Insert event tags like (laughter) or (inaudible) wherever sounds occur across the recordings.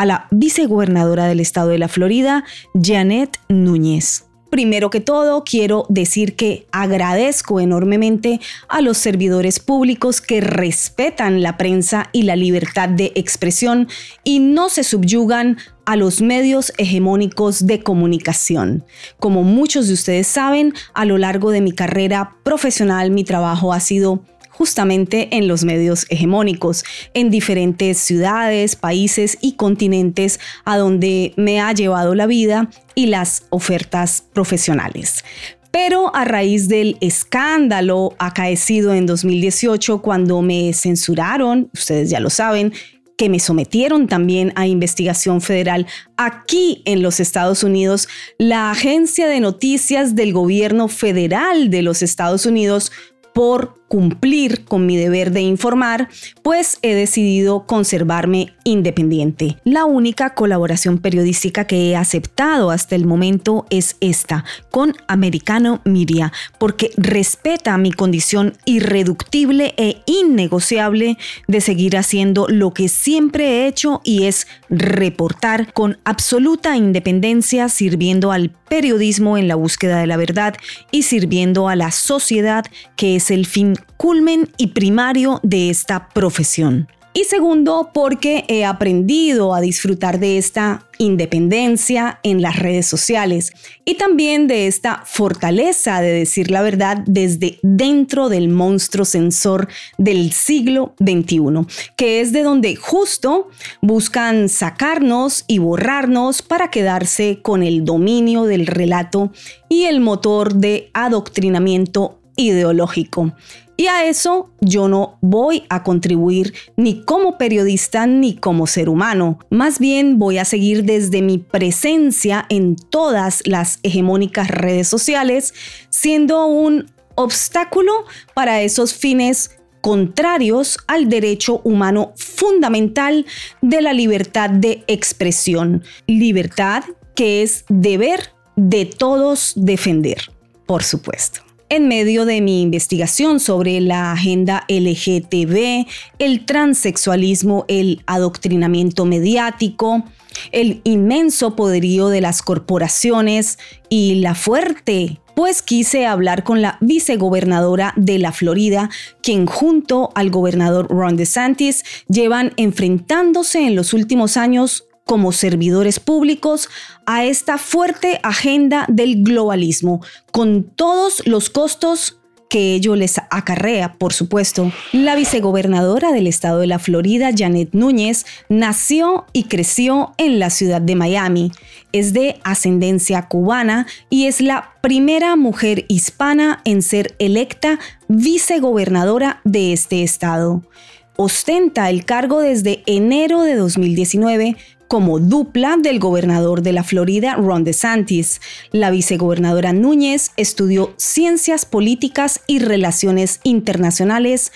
a la vicegobernadora del estado de la Florida, Janet Núñez. Primero que todo, quiero decir que agradezco enormemente a los servidores públicos que respetan la prensa y la libertad de expresión y no se subyugan a los medios hegemónicos de comunicación. Como muchos de ustedes saben, a lo largo de mi carrera profesional mi trabajo ha sido justamente en los medios hegemónicos, en diferentes ciudades, países y continentes a donde me ha llevado la vida y las ofertas profesionales. Pero a raíz del escándalo acaecido en 2018 cuando me censuraron, ustedes ya lo saben, que me sometieron también a investigación federal aquí en los Estados Unidos, la agencia de noticias del gobierno federal de los Estados Unidos por cumplir con mi deber de informar, pues he decidido conservarme independiente. La única colaboración periodística que he aceptado hasta el momento es esta, con Americano Media, porque respeta mi condición irreductible e innegociable de seguir haciendo lo que siempre he hecho y es reportar con absoluta independencia, sirviendo al periodismo en la búsqueda de la verdad y sirviendo a la sociedad, que es el fin culmen y primario de esta profesión. Y segundo, porque he aprendido a disfrutar de esta independencia en las redes sociales y también de esta fortaleza de decir la verdad desde dentro del monstruo sensor del siglo XXI, que es de donde justo buscan sacarnos y borrarnos para quedarse con el dominio del relato y el motor de adoctrinamiento ideológico. Y a eso yo no voy a contribuir ni como periodista ni como ser humano. Más bien voy a seguir desde mi presencia en todas las hegemónicas redes sociales, siendo un obstáculo para esos fines contrarios al derecho humano fundamental de la libertad de expresión. Libertad que es deber de todos defender, por supuesto en medio de mi investigación sobre la agenda LGTB, el transexualismo, el adoctrinamiento mediático, el inmenso poderío de las corporaciones y la fuerte pues quise hablar con la vicegobernadora de la Florida, quien junto al gobernador Ron DeSantis llevan enfrentándose en los últimos años como servidores públicos a esta fuerte agenda del globalismo, con todos los costos que ello les acarrea, por supuesto. La vicegobernadora del estado de la Florida, Janet Núñez, nació y creció en la ciudad de Miami. Es de ascendencia cubana y es la primera mujer hispana en ser electa vicegobernadora de este estado. Ostenta el cargo desde enero de 2019 como dupla del gobernador de la Florida, Ron DeSantis. La vicegobernadora Núñez estudió Ciencias Políticas y Relaciones Internacionales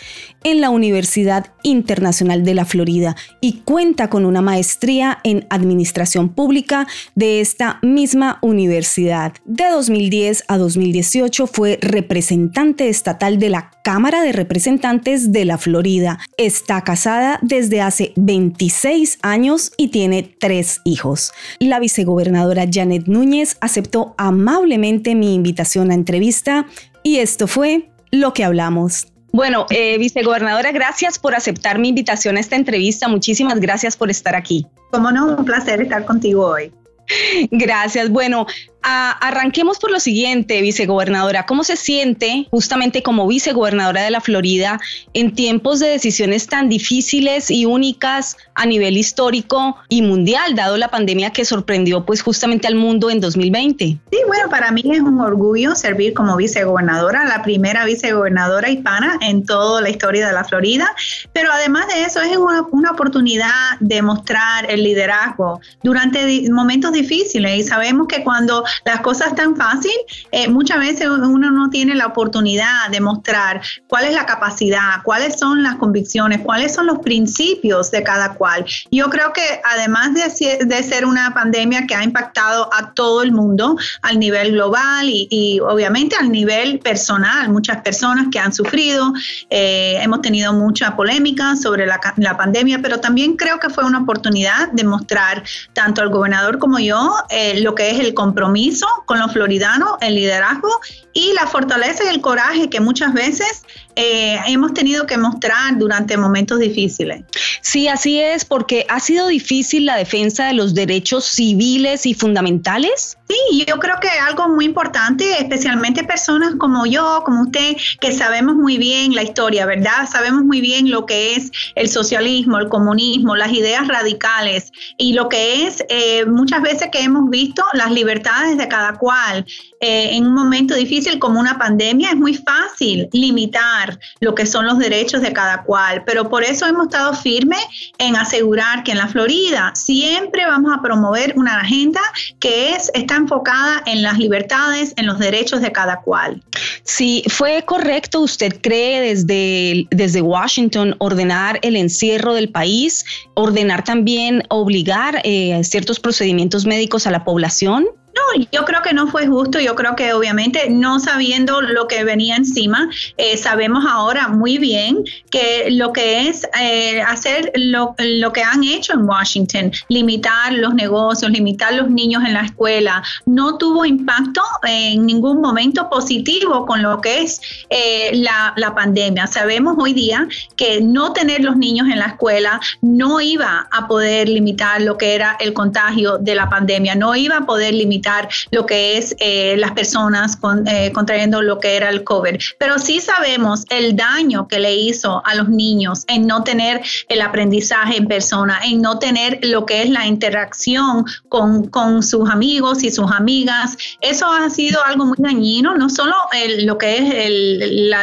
en la Universidad Internacional de la Florida y cuenta con una maestría en Administración Pública de esta misma universidad. De 2010 a 2018 fue representante estatal de la Cámara de Representantes de la Florida. Está casada desde hace 26 años y tiene tres hijos. La vicegobernadora Janet Núñez aceptó amablemente mi invitación a entrevista y esto fue lo que hablamos. Bueno, eh, vicegobernadora, gracias por aceptar mi invitación a esta entrevista. Muchísimas gracias por estar aquí. Como no, un placer estar contigo hoy. (laughs) Gracias. Bueno, arranquemos por lo siguiente, vicegobernadora. ¿Cómo se siente justamente como vicegobernadora de la Florida en tiempos de decisiones tan difíciles y únicas a nivel histórico y mundial, dado la pandemia que sorprendió pues justamente al mundo en 2020? Sí, bueno, para mí es un orgullo servir como vicegobernadora, la primera vicegobernadora hispana en toda la historia de la Florida, pero además de eso es una, una oportunidad de mostrar el liderazgo durante momentos difíciles y sabemos que cuando las cosas están fácil, eh, muchas veces uno no tiene la oportunidad de mostrar cuál es la capacidad, cuáles son las convicciones, cuáles son los principios de cada cual. Yo creo que además de, de ser una pandemia que ha impactado a todo el mundo al nivel global y, obviamente al nivel personal, muchas personas que han sufrido, eh, hemos tenido mucha polémica sobre la, la, pandemia, pero también creo que fue una oportunidad de mostrar tanto al gobernador como yo eh, lo que es el compromiso con los floridanos, el liderazgo y la fortaleza y el coraje que muchas veces eh, hemos tenido que mostrar durante momentos difíciles. Sí, así es, porque ha sido difícil la defensa de los derechos civiles y fundamentales. Sí, yo creo que algo muy importante, especialmente personas como yo, como usted, que sabemos muy bien la historia, ¿verdad? Sabemos muy bien lo que es el socialismo, el comunismo, las ideas radicales y lo que es eh, muchas veces que hemos visto las libertades de cada cual. Eh, en un momento difícil como una pandemia es muy fácil limitar lo que son los derechos de cada cual, pero por eso hemos estado firmes en asegurar que en la Florida siempre vamos a promover una agenda que es enfocada en las libertades, en los derechos de cada cual. Si fue correcto, usted cree desde, desde Washington ordenar el encierro del país, ordenar también obligar eh, ciertos procedimientos médicos a la población. No, yo creo que no fue justo. Yo creo que obviamente no sabiendo lo que venía encima, eh, sabemos ahora muy bien que lo que es eh, hacer lo, que han hecho en Washington, limitar los negocios, limitar los niños en la escuela, no tuvo impacto en ningún momento positivo con lo que es eh, la, la pandemia. Sabemos hoy día que no tener los niños en la escuela no iba a poder limitar lo que era el contagio de la pandemia, no iba a poder limitar lo que es eh, las personas eh, contrayendo lo que era el COVID. Pero sí sabemos el daño que le hizo a los niños en no tener el aprendizaje en persona, en no tener lo que es la interacción con, con sus amigos y sus amigas. Eso ha sido algo muy dañino, no solo lo que es el,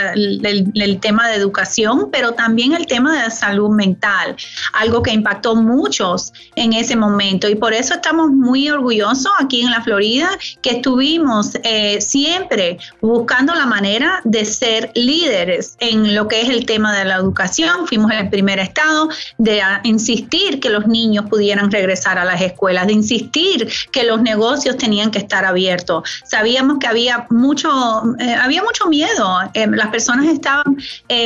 el tema de educación, pero también el tema de la salud mental, algo que impactó muchos en ese momento. Y por eso estamos muy orgullosos aquí en la Florida, que estuvimos eh, siempre buscando la manera de ser líderes en lo que es el tema de la educación. Fuimos el primer estado de insistir que los niños pudieran regresar a las escuelas, de insistir que los negocios tenían que estar abiertos. Sabíamos que había mucho, eh, había mucho miedo. Eh, las personas estaban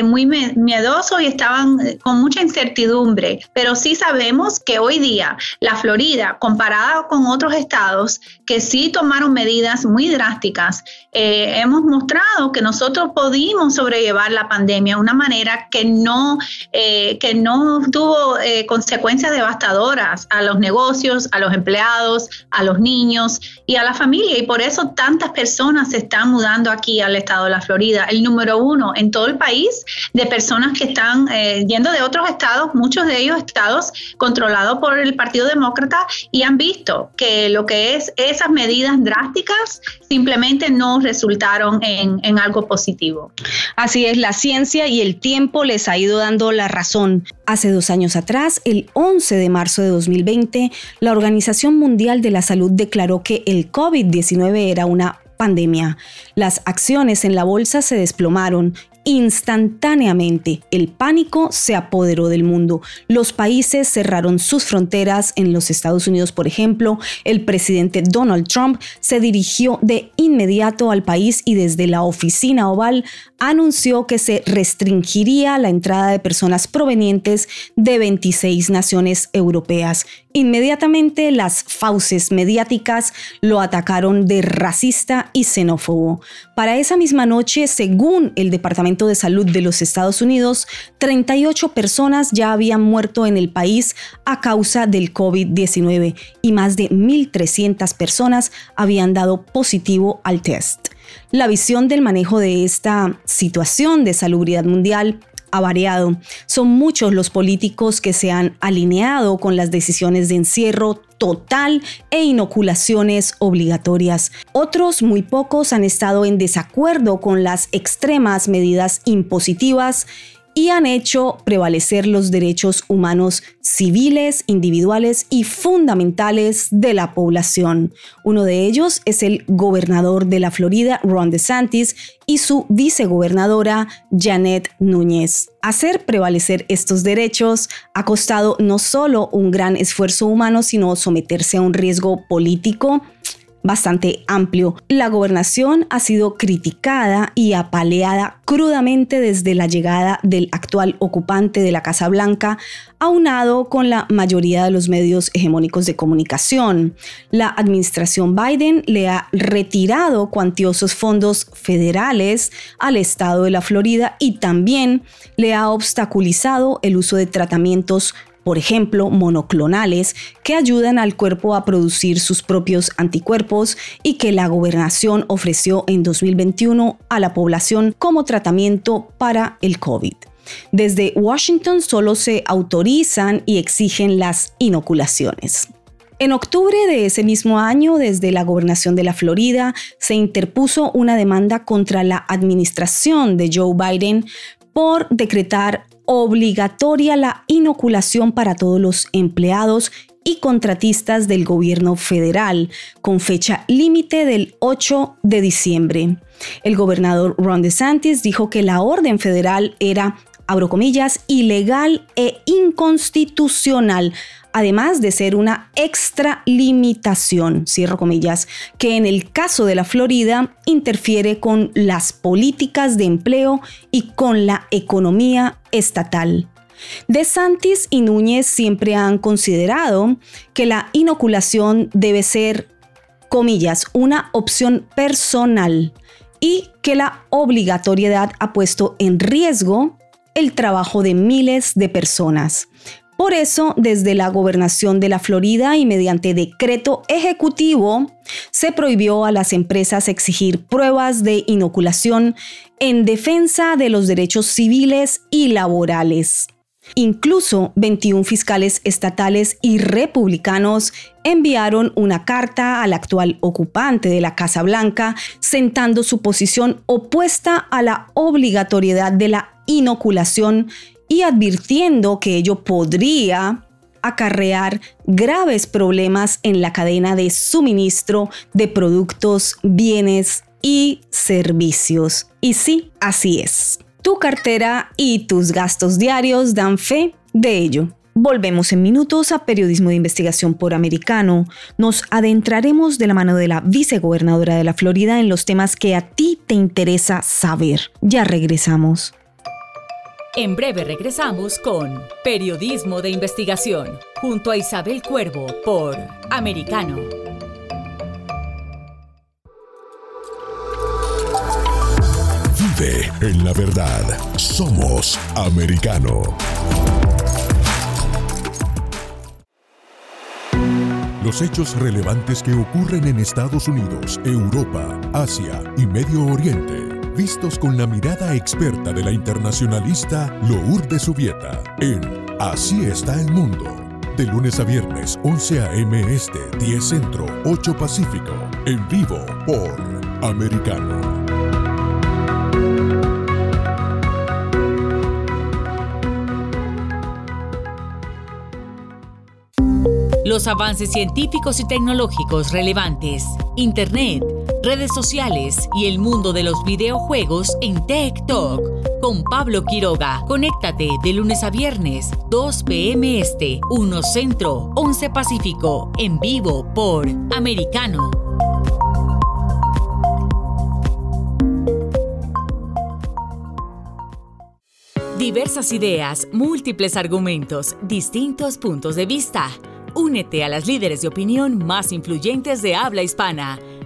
muy miedosos y estaban con mucha incertidumbre, pero sí sabemos que hoy día la Florida, comparada con otros estados, que sí tomaron medidas muy drásticas. Eh, hemos mostrado que nosotros pudimos sobrellevar la pandemia de una manera que no, eh, que no tuvo eh, consecuencias devastadoras a los negocios, a los empleados, a los niños y a la familia. Y por eso tantas personas se están mudando aquí al estado de la Florida. El número uno en todo el país de personas que están yendo de otros estados, muchos de ellos estados controlados por el Partido Demócrata y han visto que lo que es esa medidas drásticas simplemente no resultaron en, en algo positivo. Así es, la ciencia y el tiempo les ha ido dando la razón. Hace dos años atrás, el 11 de marzo de 2020, la Organización Mundial de la Salud declaró que el COVID-19 era una pandemia. Las acciones en la bolsa se desplomaron Instantáneamente, el pánico se apoderó del mundo. Los países cerraron sus fronteras. En los Estados Unidos, por ejemplo, el presidente Donald Trump se dirigió de inmediato al país y desde la oficina oval anunció que se restringiría la entrada de personas provenientes de 26 naciones europeas. Inmediatamente las fauces mediáticas lo atacaron de racista y xenófobo. Para esa misma noche, según el Departamento de Salud de los Estados Unidos, 38 personas ya habían muerto en el país a causa del COVID-19 y más de 1.300 personas habían dado positivo al test. La visión del manejo de esta situación de salubridad mundial ha variado. Son muchos los políticos que se han alineado con las decisiones de encierro total e inoculaciones obligatorias. Otros, muy pocos, han estado en desacuerdo con las extremas medidas impositivas y han hecho prevalecer los derechos humanos civiles, individuales y fundamentales de la población. Uno de ellos es el gobernador de la Florida, Ron DeSantis, y su vicegobernadora, Janet Núñez. Hacer prevalecer estos derechos ha costado no solo un gran esfuerzo humano, sino someterse a un riesgo político bastante amplio. La gobernación ha sido criticada y apaleada crudamente desde la llegada del actual ocupante de la Casa Blanca, aunado con la mayoría de los medios hegemónicos de comunicación. La administración Biden le ha retirado cuantiosos fondos federales al estado de la Florida y también le ha obstaculizado el uso de tratamientos por ejemplo, monoclonales, que ayudan al cuerpo a producir sus propios anticuerpos y que la gobernación ofreció en 2021 a la población como tratamiento para el COVID. Desde Washington solo se autorizan y exigen las inoculaciones. En octubre de ese mismo año, desde la gobernación de la Florida, se interpuso una demanda contra la administración de Joe Biden por decretar obligatoria la inoculación para todos los empleados y contratistas del gobierno federal, con fecha límite del 8 de diciembre. El gobernador Ron DeSantis dijo que la orden federal era abro comillas, ilegal e inconstitucional, además de ser una extralimitación, cierro comillas, que en el caso de la Florida interfiere con las políticas de empleo y con la economía estatal. De Santis y Núñez siempre han considerado que la inoculación debe ser, comillas, una opción personal y que la obligatoriedad ha puesto en riesgo el trabajo de miles de personas. Por eso, desde la gobernación de la Florida y mediante decreto ejecutivo, se prohibió a las empresas exigir pruebas de inoculación en defensa de los derechos civiles y laborales. Incluso 21 fiscales estatales y republicanos enviaron una carta al actual ocupante de la Casa Blanca, sentando su posición opuesta a la obligatoriedad de la inoculación y advirtiendo que ello podría acarrear graves problemas en la cadena de suministro de productos, bienes y servicios. Y sí, así es. Tu cartera y tus gastos diarios dan fe de ello. Volvemos en minutos a Periodismo de Investigación por Americano. Nos adentraremos de la mano de la vicegobernadora de la Florida en los temas que a ti te interesa saber. Ya regresamos. En breve regresamos con Periodismo de Investigación, junto a Isabel Cuervo por Americano. Vive en la verdad. Somos Americano. Los hechos relevantes que ocurren en Estados Unidos, Europa, Asia y Medio Oriente vistos con la mirada experta de la internacionalista Lourdes Subieta en Así está el mundo. De lunes a viernes, 11 a.m. Este, 10 Centro, 8 Pacífico. En vivo por Americano. Los avances científicos y tecnológicos relevantes. Internet redes sociales y el mundo de los videojuegos en Tech Talk con Pablo Quiroga. Conéctate de lunes a viernes, 2 p.m. Este, 1 Centro, 11 Pacífico, en vivo por Americano. Diversas ideas, múltiples argumentos, distintos puntos de vista. Únete a las líderes de opinión más influyentes de habla hispana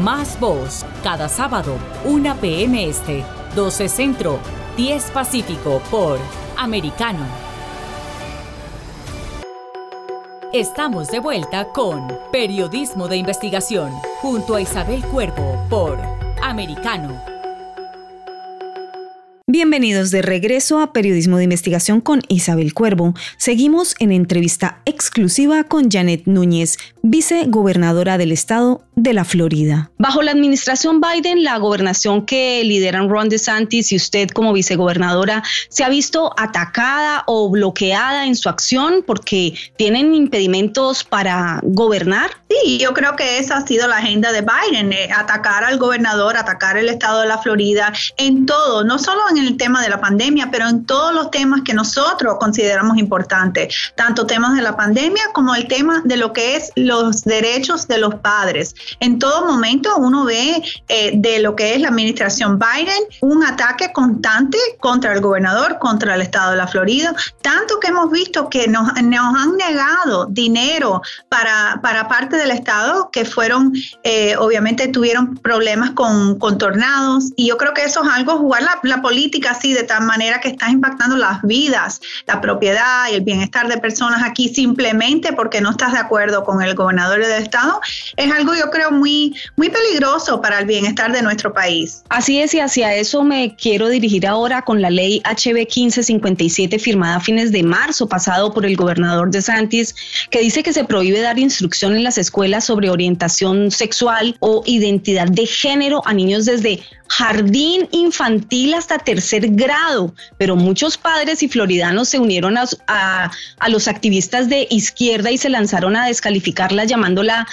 Más voz, cada sábado, 1 p.m. Este, 12 Centro, 10 Pacífico por Americano. Estamos de vuelta con Periodismo de Investigación junto a Isabel Cuervo por Americano. Bienvenidos de regreso a Periodismo de Investigación con Isabel Cuervo. Seguimos en entrevista exclusiva con Janet Núñez, vicegobernadora del estado de la Florida. Bajo la administración Biden, la gobernación que lideran Ron DeSantis y usted como vicegobernadora se ha visto atacada o bloqueada en su acción porque tienen impedimentos para gobernar. Sí, yo creo que esa ha sido la agenda de Biden, eh, atacar al gobernador, atacar el estado de la Florida en todo, no solo en el tema de la pandemia, pero en todos los temas que nosotros consideramos importantes, tanto temas de la pandemia como el tema de lo que es los derechos de los padres. En todo momento uno ve eh, de lo que es la administración Biden un ataque constante contra el gobernador, contra el estado de la Florida, tanto que hemos visto que nos, nos han negado dinero para, para parte del estado que fueron, eh, obviamente tuvieron problemas con, con tornados y yo creo que eso es algo, jugar la, la política así de tal manera que está impactando las vidas, la propiedad y el bienestar de personas aquí simplemente porque no estás de acuerdo con el gobernador del estado, es algo yo creo muy, muy peligroso para el bienestar de nuestro país. Así es, y hacia eso me quiero dirigir ahora con la ley HB 1557 firmada a fines de marzo pasado por el gobernador de Santis, que dice que se prohíbe dar instrucción en las escuelas sobre orientación sexual o identidad de género a niños desde jardín infantil hasta tercer grado, pero muchos padres y floridanos se unieron a, los activistas de izquierda y se lanzaron a descalificarla llamándola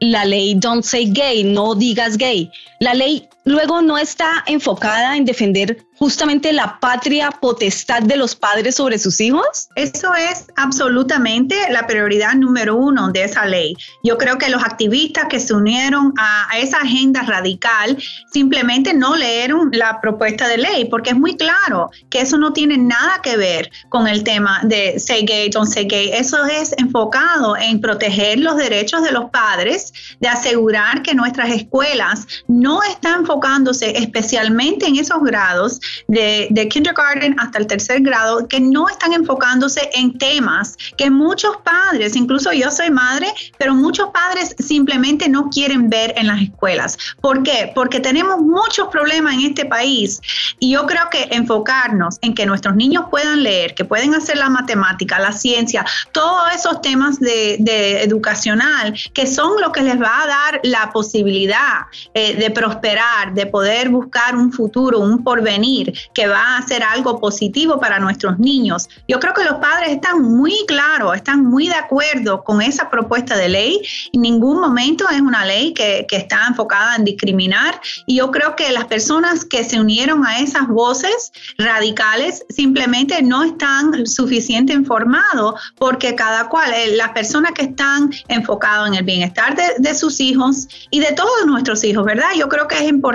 la ley Don't Say Gay, no digas gay. La ley luego no está enfocada en defender justamente la patria potestad de los padres sobre sus hijos? Eso es absolutamente la prioridad número uno de esa ley. Yo creo que los activistas que se unieron a, esa agenda radical simplemente no leyeron la propuesta de ley porque es muy claro que eso no tiene nada que ver con el tema de say gay, don't say gay. Eso es enfocado en proteger los derechos de los padres, de asegurar que nuestras escuelas no están enfocándose especialmente en esos grados de, kindergarten hasta el tercer grado que no están enfocándose en temas que muchos padres, incluso yo soy madre, pero muchos padres simplemente no quieren ver en las escuelas. ¿Por qué? Porque tenemos muchos problemas en este país y yo creo que enfocarnos en que nuestros niños puedan leer, que pueden hacer la matemática, la ciencia, todos esos temas de, educacional que son lo que les va a dar la posibilidad eh, de prosperar, de poder buscar un futuro, un porvenir que va a ser algo positivo para nuestros niños. Yo creo que los padres están muy claros, están muy de acuerdo con esa propuesta de ley. En ningún momento es una ley que, que está enfocada en discriminar. Y yo creo que las personas que se unieron a esas voces radicales simplemente no están suficiente informados porque cada cual, eh, las personas que están enfocadas en el bienestar de, de sus hijos y de todos nuestros hijos, ¿verdad? Yo creo que es importante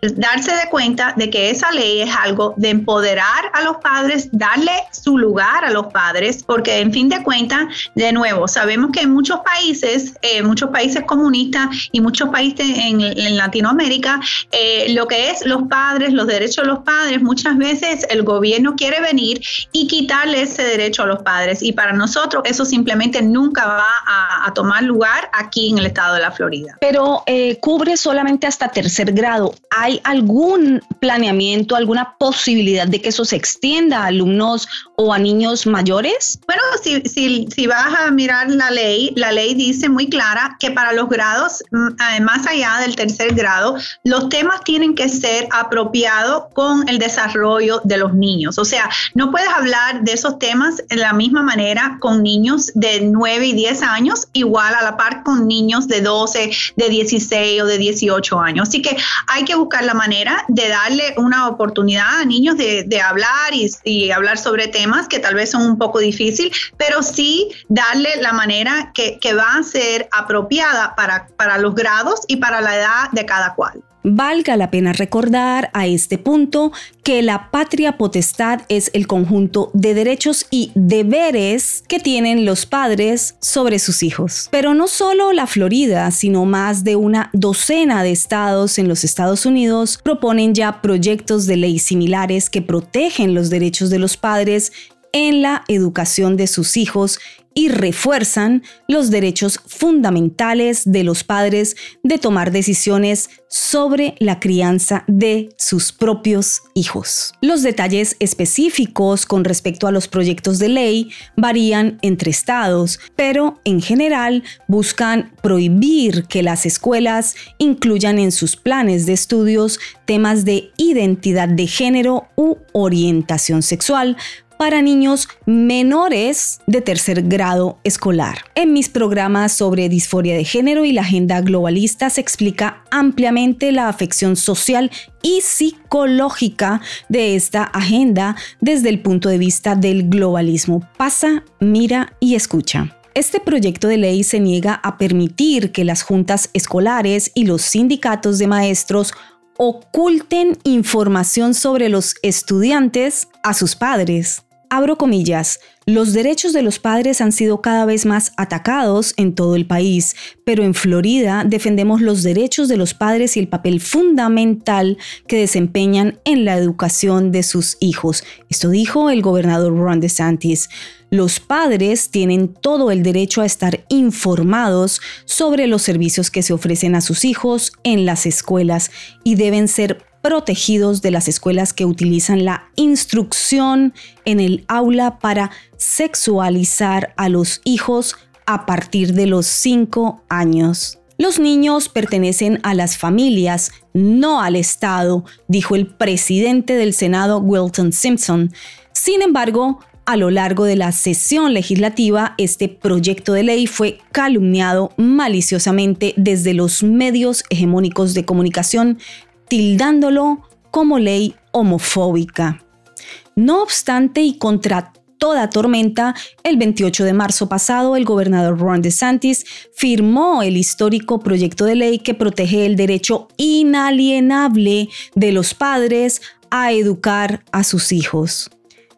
darse de cuenta de que esa ley es algo de empoderar a los padres, darle su lugar a los padres, porque en fin de cuentas, de nuevo, sabemos que en muchos países, eh, muchos países comunistas y muchos países en, Latinoamérica, eh, lo que es los padres, los derechos de los padres, muchas veces el gobierno quiere venir y quitarle ese derecho a los padres. Y para nosotros eso simplemente nunca va a, tomar lugar aquí en el estado de la Florida. Pero eh, cubre solamente hasta tercer grado, ¿hay algún planeamiento, alguna posibilidad de que eso se extienda a alumnos o a niños mayores? Bueno, si, si, si vas a mirar la ley, la ley dice muy clara que para los grados, mm, eh, más allá del tercer grado, los temas tienen que ser apropiados con el desarrollo de los niños. O sea, no puedes hablar de esos temas en la misma manera con niños de 9 y 10 años, igual a la par con niños de 12, de 16 o de 18 años. Así que hay que buscar la manera de darle una oportunidad a niños de, hablar y, y, hablar sobre temas que tal vez son un poco difíciles, pero sí darle la manera que, que va a ser apropiada para, para los grados y para la edad de cada cual. Valga la pena recordar a este punto que la patria potestad es el conjunto de derechos y deberes que tienen los padres sobre sus hijos. Pero no solo la Florida, sino más de una docena de estados en los Estados Unidos proponen ya proyectos de ley similares que protegen los derechos de los padres en la educación de sus hijos y refuerzan los derechos fundamentales de los padres de tomar decisiones sobre la crianza de sus propios hijos. Los detalles específicos con respecto a los proyectos de ley varían entre estados, pero en general buscan prohibir que las escuelas incluyan en sus planes de estudios temas de identidad de género u orientación sexual para niños menores de tercer grado escolar. En mis programas sobre disforia de género y la agenda globalista se explica ampliamente la afección social y psicológica de esta agenda desde el punto de vista del globalismo. Pasa, mira y escucha. Este proyecto de ley se niega a permitir que las juntas escolares y los sindicatos de maestros oculten información sobre los estudiantes a sus padres abro comillas, los derechos de los padres han sido cada vez más atacados en todo el país, pero en Florida defendemos los derechos de los padres y el papel fundamental que desempeñan en la educación de sus hijos. Esto dijo el gobernador Ron DeSantis. Los padres tienen todo el derecho a estar informados sobre los servicios que se ofrecen a sus hijos en las escuelas y deben ser protegidos de las escuelas que utilizan la instrucción en el aula para sexualizar a los hijos a partir de los 5 años. Los niños pertenecen a las familias, no al Estado, dijo el presidente del Senado Wilton Simpson. Sin embargo, a lo largo de la sesión legislativa, este proyecto de ley fue calumniado maliciosamente desde los medios hegemónicos de comunicación tildándolo como ley homofóbica. No obstante, y contra toda tormenta, el 28 de marzo pasado el gobernador Ron DeSantis firmó el histórico proyecto de ley que protege el derecho inalienable de los padres a educar a sus hijos.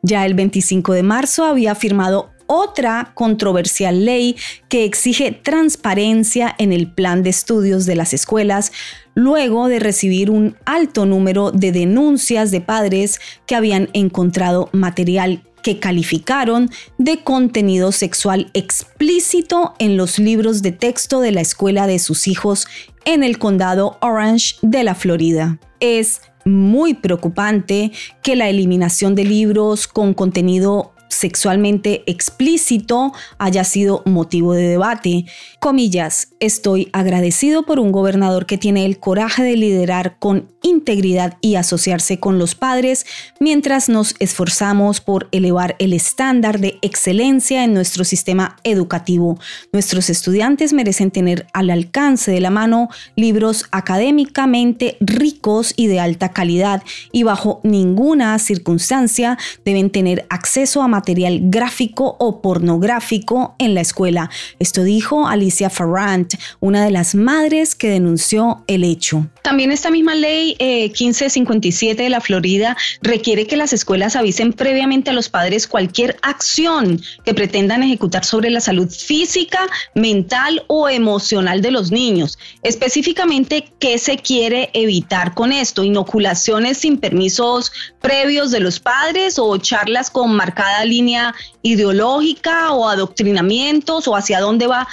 Ya el 25 de marzo había firmado otra controversial ley que exige transparencia en el plan de estudios de las escuelas, luego de recibir un alto número de denuncias de padres que habían encontrado material que calificaron de contenido sexual explícito en los libros de texto de la escuela de sus hijos en el condado Orange de la Florida. Es muy preocupante que la eliminación de libros con contenido sexualmente explícito haya sido motivo de debate. Comillas, estoy agradecido por un gobernador que tiene el coraje de liderar con integridad y asociarse con los padres mientras nos esforzamos por elevar el estándar de excelencia en nuestro sistema educativo. Nuestros estudiantes merecen tener al alcance de la mano libros académicamente ricos y de alta calidad y bajo ninguna circunstancia deben tener acceso a material gráfico o pornográfico en la escuela. Esto dijo Alicia Farrant, una de las madres que denunció el hecho. También esta misma ley 1557 eh, de la Florida requiere que las escuelas avisen previamente a los padres cualquier acción que pretendan ejecutar sobre la salud física, mental o emocional de los niños. Específicamente, ¿qué se quiere evitar con esto? Inoculaciones sin permisos previos de los padres o charlas con marcada línea ideológica o adoctrinamientos o hacia dónde va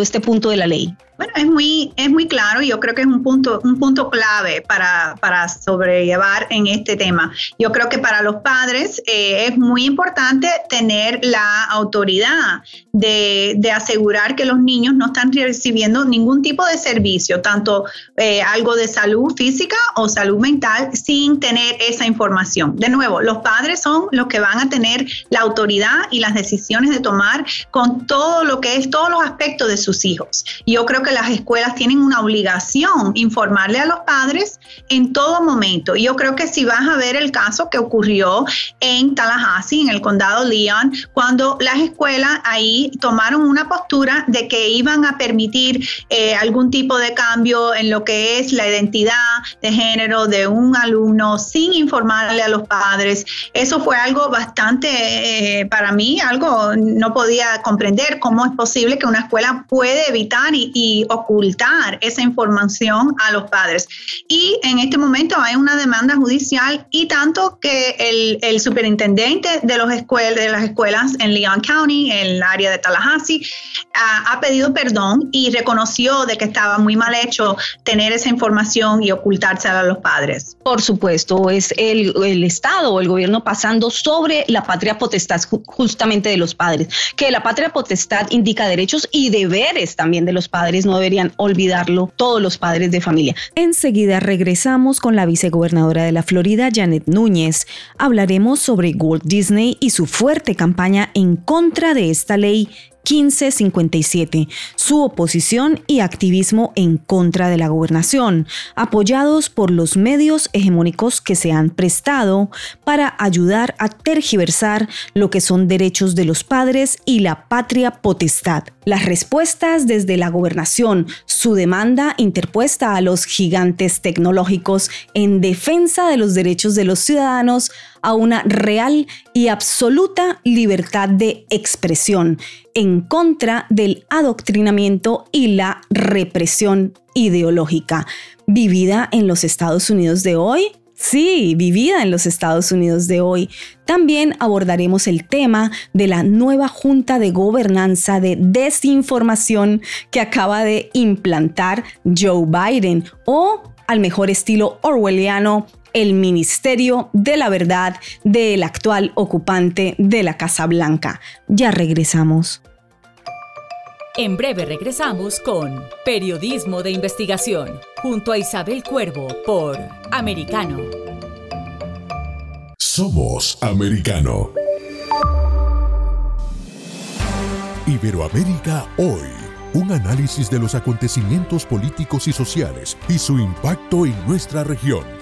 este punto de la ley. Bueno, es muy, es muy claro y yo creo que es un punto, un punto clave para, para sobrellevar en este tema. Yo creo que para los padres eh, es muy importante tener la autoridad de, de, asegurar que los niños no están recibiendo ningún tipo de servicio, tanto eh, algo de salud física o salud mental, sin tener esa información. De nuevo, los padres son los que van a tener la autoridad y las decisiones de tomar con todo lo que es todos los aspectos de sus hijos. Yo creo que las escuelas tienen una obligación informarle a los padres en todo momento. Yo creo que si vas a ver el caso que ocurrió en Tallahassee, en el condado Leon, cuando las escuelas ahí tomaron una postura de que iban a permitir eh, algún tipo de cambio en lo que es la identidad de género de un alumno sin informarle a los padres. Eso fue algo bastante, eh, para mí, algo no podía comprender cómo es posible que una escuela puede evitar y, y ocultar esa información a los padres. Y en este momento hay una demanda judicial y tanto que el, el superintendente de, los escuelas, de las escuelas en Leon County, en el área de Tallahassee, ha, ha pedido perdón y reconoció de que estaba muy mal hecho tener esa información y ocultársela a los padres. Por supuesto, es el, el Estado o el gobierno pasando sobre la patria potestad justamente de los padres, que la patria potestad indica derechos y deberes también de los no deberían olvidarlo todos los padres de familia. Enseguida regresamos con la vicegobernadora de la Florida, Janet Núñez. Hablaremos sobre Walt Disney y su fuerte campaña en contra de esta ley 1557, su oposición y activismo en contra de la gobernación, apoyados por los medios hegemónicos que se han prestado para ayudar a tergiversar lo que son derechos de los padres y la patria potestad. Las respuestas desde la gobernación, su demanda interpuesta a los gigantes tecnológicos en defensa de los derechos de los ciudadanos a una real y absoluta libertad de expresión en contra del adoctrinamiento y la represión ideológica vivida en los Estados Unidos de hoy Sí, vivida en los Estados Unidos de hoy. También abordaremos el tema de la nueva Junta de Gobernanza de Desinformación que acaba de implantar Joe Biden o, al mejor estilo orwelliano, el Ministerio de la Verdad del actual ocupante de la Casa Blanca. Ya regresamos. En breve regresamos con Periodismo de Investigación, junto a Isabel Cuervo por Americano. Somos Americano. Iberoamérica hoy. Un análisis de los acontecimientos políticos y sociales y su impacto en nuestra región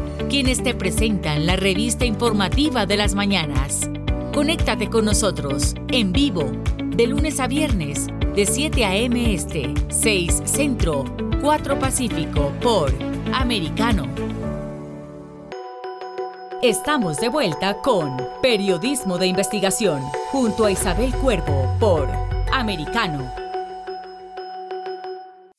quienes te presentan la revista informativa de las mañanas. Conéctate con nosotros en vivo de lunes a viernes de 7 a.m. Este, 6 Centro, 4 Pacífico por Americano. Estamos de vuelta con Periodismo de Investigación junto a Isabel Cuervo por Americano.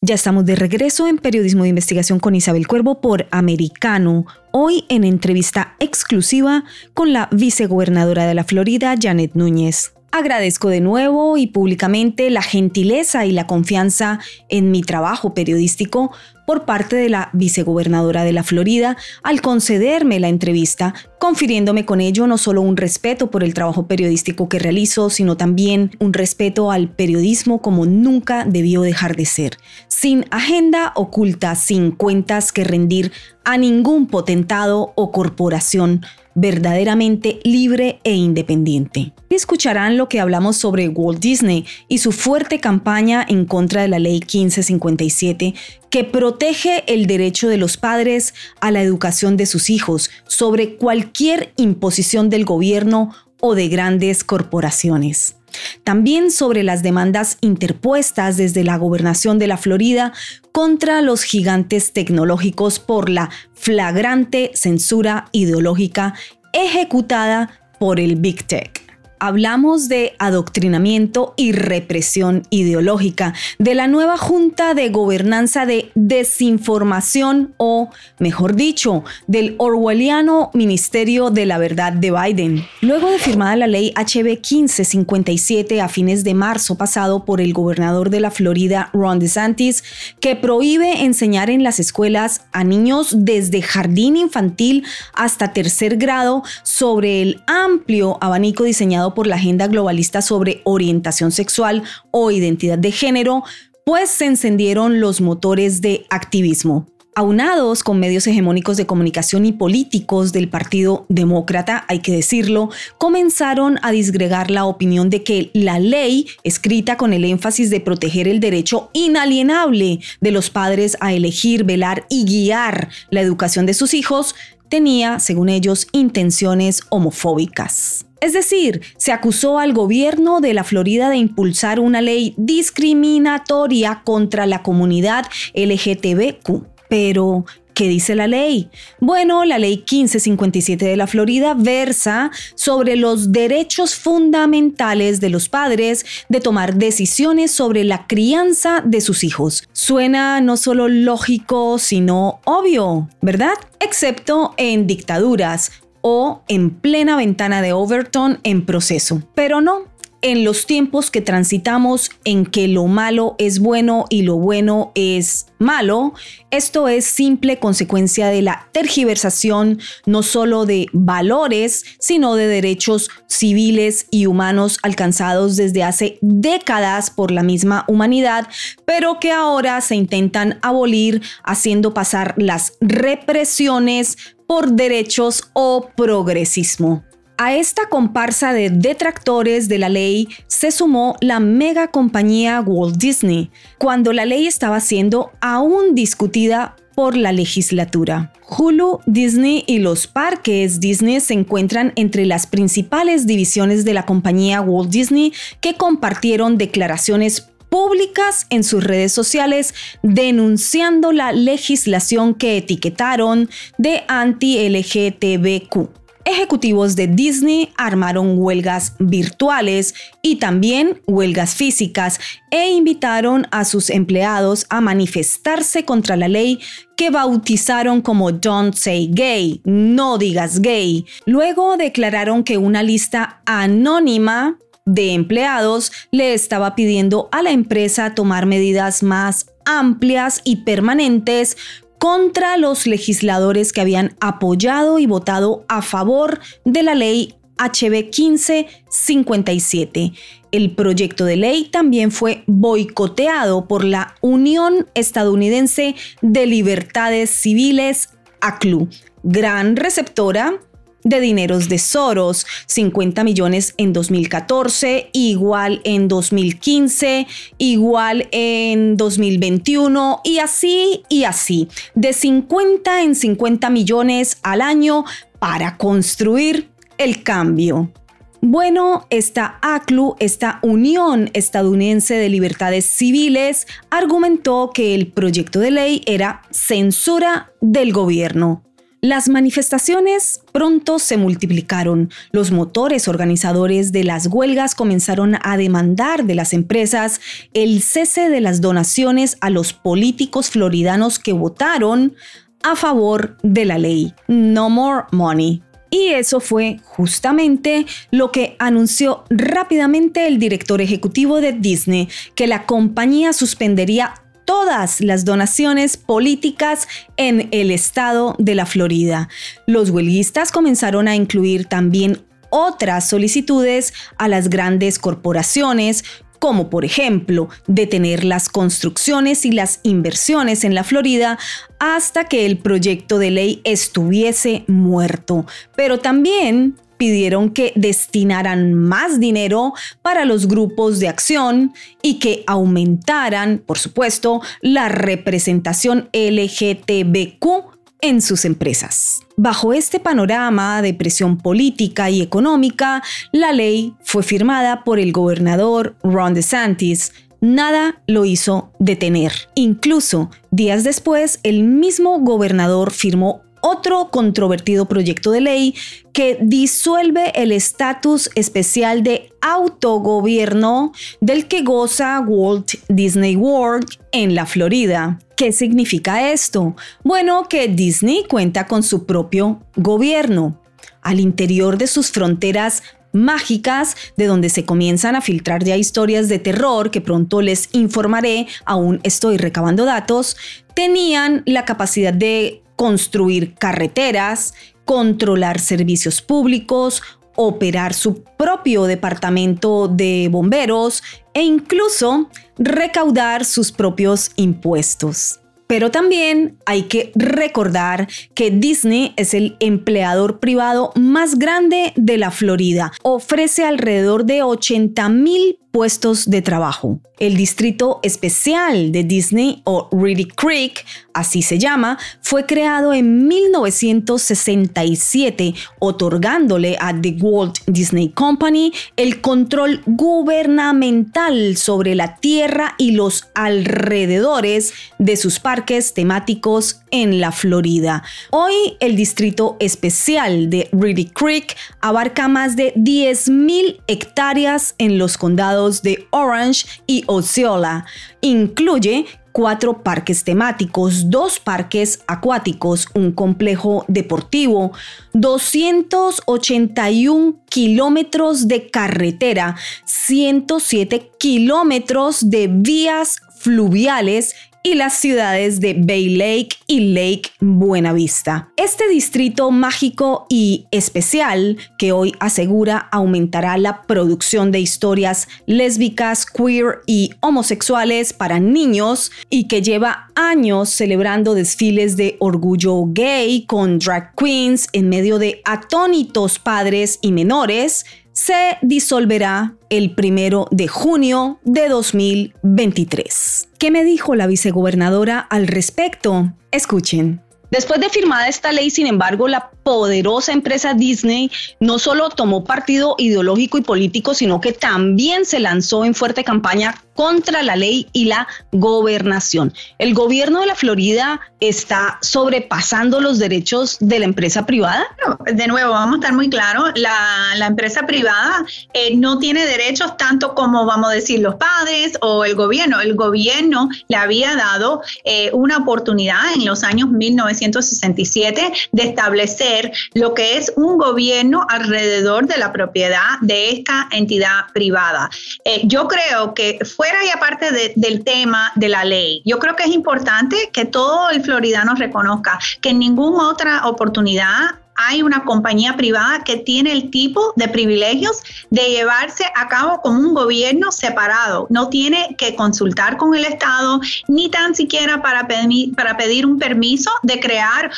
Ya estamos de regreso en Periodismo de Investigación con Isabel Cuervo por Americano, hoy en entrevista exclusiva con la vicegobernadora de la Florida, Janet Núñez. Agradezco de nuevo y públicamente la gentileza y la confianza en mi trabajo periodístico por parte de la vicegobernadora de la Florida al concederme la entrevista, confiriéndome con ello no solo un respeto por el trabajo periodístico que realizo, sino también un respeto al periodismo como nunca debió dejar de ser, sin agenda oculta, sin cuentas que rendir a ningún potentado o corporación verdaderamente libre e independiente. Escucharán lo que hablamos sobre Walt Disney y su fuerte campaña en contra de la Ley 1557 que protege el derecho de los padres a la educación de sus hijos sobre cualquier imposición del gobierno o de grandes corporaciones. También sobre las demandas interpuestas desde la gobernación de la Florida contra los gigantes tecnológicos por la flagrante censura ideológica ejecutada por el Big Tech hablamos de adoctrinamiento y represión ideológica, de la nueva Junta de Gobernanza de Desinformación o, mejor dicho, del orwelliano Ministerio de la Verdad de Biden. Luego de firmada la ley HB 1557 a fines de marzo pasado por el gobernador de la Florida, Ron DeSantis, que prohíbe enseñar en las escuelas a niños desde jardín infantil hasta tercer grado sobre el amplio abanico diseñado por la agenda globalista sobre orientación sexual o identidad de género, pues se encendieron los motores de activismo. Aunados con medios hegemónicos de comunicación y políticos del Partido Demócrata, hay que decirlo, comenzaron a disgregar la opinión de que la ley, escrita con el énfasis de proteger el derecho inalienable de los padres a elegir, velar y guiar la educación de sus hijos, tenía, según ellos, intenciones homofóbicas. Es decir, se acusó al gobierno de la Florida de impulsar una ley discriminatoria contra la comunidad LGTBQ. Pero, ¿Qué dice la ley? Bueno, la ley 1557 de la Florida versa sobre los derechos fundamentales de los padres de tomar decisiones sobre la crianza de sus hijos. Suena no solo lógico, sino obvio, ¿verdad? Excepto en dictaduras, o en plena ventana de Overton en proceso. Pero no, en los tiempos que transitamos en que lo malo es bueno y lo bueno es malo, esto es simple consecuencia de la tergiversación no solo de valores, sino de derechos civiles y humanos alcanzados desde hace décadas por la misma humanidad, pero que ahora se intentan abolir haciendo pasar las represiones por derechos o progresismo. A esta comparsa de detractores de la ley se sumó la mega compañía Walt Disney, cuando la ley estaba siendo aún discutida por la legislatura. Hulu, Disney y los parques Disney se encuentran entre las principales divisiones de la compañía Walt Disney que compartieron declaraciones públicas en sus redes sociales denunciando la legislación que etiquetaron de anti-LGTBQ ejecutivos de Disney armaron huelgas virtuales y también huelgas físicas e invitaron a sus empleados a manifestarse contra la ley que bautizaron como Don't Say Gay, no digas gay. Luego declararon que una lista anónima de empleados le estaba pidiendo a la empresa tomar medidas más amplias y permanentes contra los legisladores que habían apoyado y votado a favor de la ley HB 1557. El proyecto de ley también fue boicoteado por la Unión Estadounidense de Libertades Civiles, ACLU, gran receptora de dineros de Soros, 50 millones en 2014, igual en 2015, igual en 2021 y así y así, de 50 en 50 millones al año para construir el cambio. Bueno, esta ACLU, esta Unión Estadounidense de Libertades Civiles, argumentó que el proyecto de ley era censura del gobierno. Las manifestaciones pronto se multiplicaron. Los motores organizadores de las huelgas comenzaron a demandar de las empresas el cese de las donaciones a los políticos floridanos que votaron a favor de la ley No More Money. Y eso fue justamente lo que anunció rápidamente el director ejecutivo de Disney, que la compañía suspendería todas las donaciones políticas en el estado de la Florida. Los huelguistas comenzaron a incluir también otras solicitudes a las grandes corporaciones como por ejemplo detener las construcciones y las inversiones en la Florida hasta que el proyecto de ley estuviese muerto, pero también pidieron que destinaran más dinero para los grupos de acción y que aumentaran, por supuesto, la representación LGTBQ en sus empresas. Bajo este panorama de presión política y económica, la ley fue firmada por el gobernador Ron DeSantis. Nada lo hizo detener. Incluso días después, el mismo gobernador firmó otro controvertido proyecto de ley que disuelve el estatus especial de autogobierno del que goza Walt Disney World en la Florida. ¿Qué significa esto? Bueno, que Disney cuenta con su propio gobierno. Al interior de sus fronteras mágicas de donde se comienzan a filtrar ya historias de terror que pronto les informaré, aún estoy recabando datos, tenían la capacidad de construir carreteras, controlar servicios públicos, operar su propio departamento de bomberos e incluso recaudar sus propios impuestos. Pero también hay que recordar que Disney es el empleador privado más grande de la Florida. Ofrece alrededor de 80 mil puestos de trabajo. El distrito especial de Disney o Reedy Creek, así se llama, fue creado en 1967, otorgándole a The Walt Disney Company el control gubernamental sobre la tierra y los alrededores de sus parques temáticos en la Florida. Hoy el distrito especial de Reedy Creek abarca más de 10.000 hectáreas en los condados de Orange y Osceola. Incluye cuatro parques temáticos, dos parques acuáticos, un complejo deportivo, 281 kilómetros de carretera, 107 kilómetros de vías fluviales y las ciudades de Bay Lake y Lake Buenavista. Este distrito mágico y especial que hoy asegura aumentará la producción de historias lésbicas, queer y homosexuales para niños y que lleva años celebrando desfiles de orgullo gay con drag queens en medio de atónitos padres y menores, se disolverá el primero de junio de 2023. ¿Qué me dijo la vicegobernadora al respecto? Escuchen. Después de firmada esta ley, sin embargo, la poderosa empresa Disney no solo tomó partido ideológico y político, sino que también se lanzó en fuerte campaña contra la ley y la gobernación. El gobierno de la Florida está sobrepasando los derechos de la empresa privada. de nuevo, vamos a estar muy claros, la, empresa privada eh, no tiene derechos tanto como vamos a decir los padres o el gobierno. El gobierno le había dado eh, una oportunidad en los años 1967 de establecer lo que es un gobierno alrededor de la propiedad de esta entidad privada. Eh, yo creo que y aparte del tema de la ley, yo creo que es importante que todo el floridano reconozca que en ninguna otra oportunidad hay una compañía privada que tiene el tipo de privilegios de llevarse a cabo como un gobierno separado. No tiene que consultar con el Estado ni tan siquiera para, pedir, un permiso de crear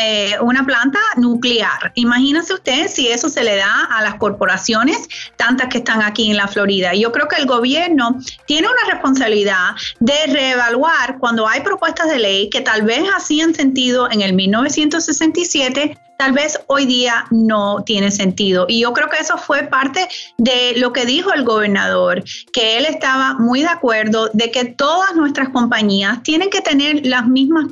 eh, una planta nuclear. Imagínense usted si eso se le da a las corporaciones, tantas que están aquí en la Florida. Yo creo que el gobierno tiene una responsabilidad de reevaluar cuando hay propuestas de ley que tal vez hacían sentido en el 1967 tal vez hoy día no tiene sentido. Y yo creo que eso fue parte de lo que dijo el gobernador, que él estaba muy de acuerdo de que todas nuestras compañías tienen que tener las mismas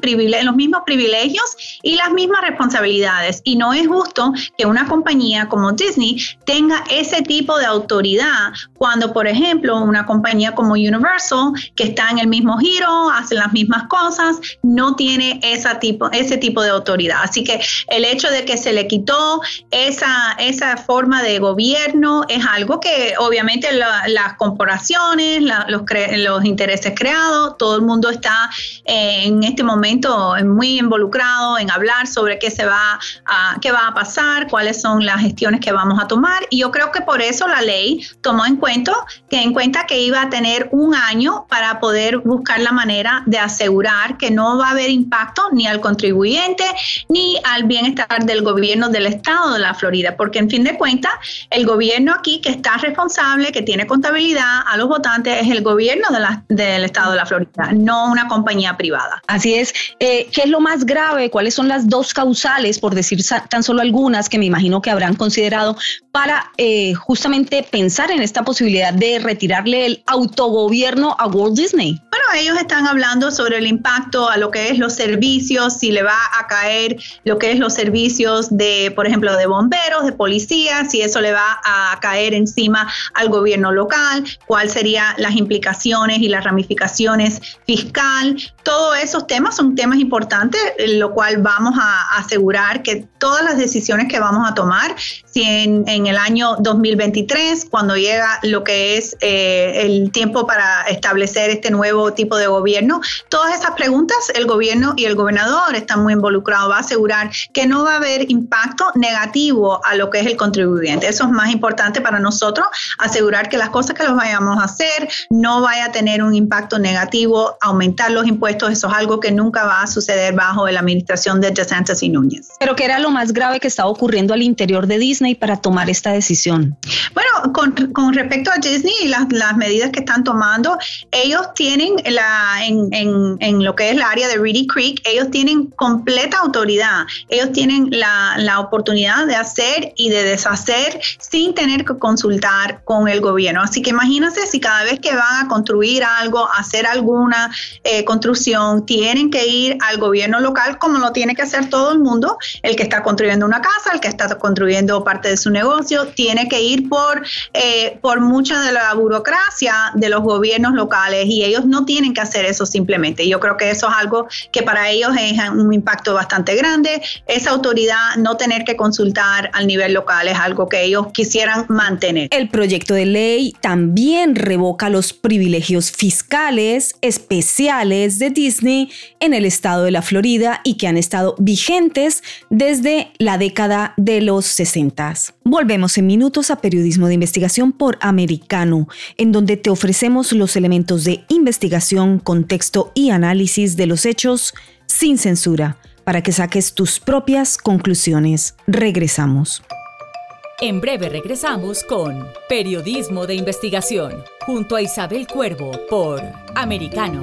los mismos privilegios y las mismas responsabilidades. Y no es justo que una compañía como Disney tenga ese tipo de autoridad cuando, por ejemplo, una compañía como Universal, que está en el mismo giro, hace las mismas cosas, no tiene esa tipo, ese tipo de autoridad. Así que el hecho de que se le quitó esa, esa forma de gobierno es algo que obviamente las corporaciones, los, los intereses creados, todo el mundo está eh, en este momento muy involucrado en hablar sobre qué se va a, qué va a pasar, cuáles son las gestiones que vamos a tomar. Y yo creo que por eso la ley tomó en cuenta que en cuenta que iba a tener un año para poder buscar la manera de asegurar que no va a haber impacto ni al contribuyente ni al bienestar del gobierno del estado de la Florida, porque en fin de cuentas el gobierno aquí que está responsable, que tiene contabilidad a los votantes es el gobierno del estado de la Florida, no una compañía privada. Así es. Eh, ¿Qué es lo más grave? ¿Cuáles son las dos causales, por decir tan solo algunas, que me imagino que habrán considerado para eh, justamente pensar en esta posibilidad de retirarle el autogobierno a Walt Disney? Bueno, ellos están hablando sobre el impacto a lo que es los servicios, si le va a caer lo que es los servicios de, por ejemplo, de bomberos, de policías, si eso le va a caer encima al gobierno local, cuáles serían las implicaciones y las ramificaciones fiscal. Todos esos temas son temas importantes, lo cual vamos a asegurar que todas las decisiones que vamos a tomar, si en, el año 2023, cuando llega lo que es eh, el tiempo para establecer este nuevo tipo de gobierno, todas esas preguntas el gobierno y el gobernador están muy involucrados, va a asegurar que no va a haber impacto negativo a lo que es el contribuyente. Eso es más importante para nosotros, asegurar que las cosas que los vayamos a hacer no vaya a tener un impacto negativo, aumentar los impuestos, eso es algo que nunca va a suceder bajo la administración de DeSantis y Núñez. Pero ¿qué era lo más grave que estaba ocurriendo al interior de Disney para tomar esta decisión? Bueno, con, con respecto a Disney y las, las, medidas que están tomando, ellos tienen la, en, en, en, lo que es la área de Reedy Creek, ellos tienen completa autoridad. Ellos tienen la, la oportunidad de hacer y de deshacer sin tener que consultar con el gobierno. Así que imagínense si cada vez que van a construir algo, hacer alguna eh, construcción, tienen que ir al gobierno local como lo tiene que hacer todo el mundo, el que está construyendo una casa, el que está construyendo parte de su negocio, tiene que ir por, eh, por mucha de la burocracia de los gobiernos locales y ellos no tienen que hacer eso simplemente. Yo creo que eso es algo que para ellos es un impacto bastante grande. Esa autoridad, no tener que consultar al nivel local, es algo que ellos quisieran mantener. El proyecto de ley también revoca los privilegios fiscales especiales de Disney en el estado de la Florida y que han estado vigentes desde la década de los 60. Volvemos en minutos a Periodismo de Investigación por Americano, en donde te ofrecemos los elementos de investigación, contexto y análisis de los hechos sin censura, para que saques tus propias conclusiones. Regresamos. En breve regresamos con Periodismo de Investigación, junto a Isabel Cuervo por Americano.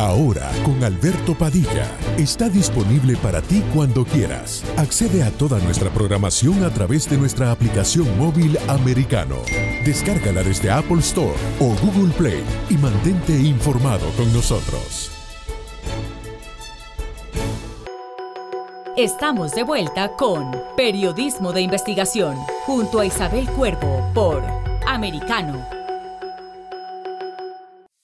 Ahora, con Alberto Padilla, está disponible para ti cuando quieras. Accede a toda nuestra programación a través de nuestra aplicación móvil americano. Descárgala desde Apple Store o Google Play y mantente informado con nosotros. Estamos de vuelta con Periodismo de Investigación junto a Isabel Cuervo por Americano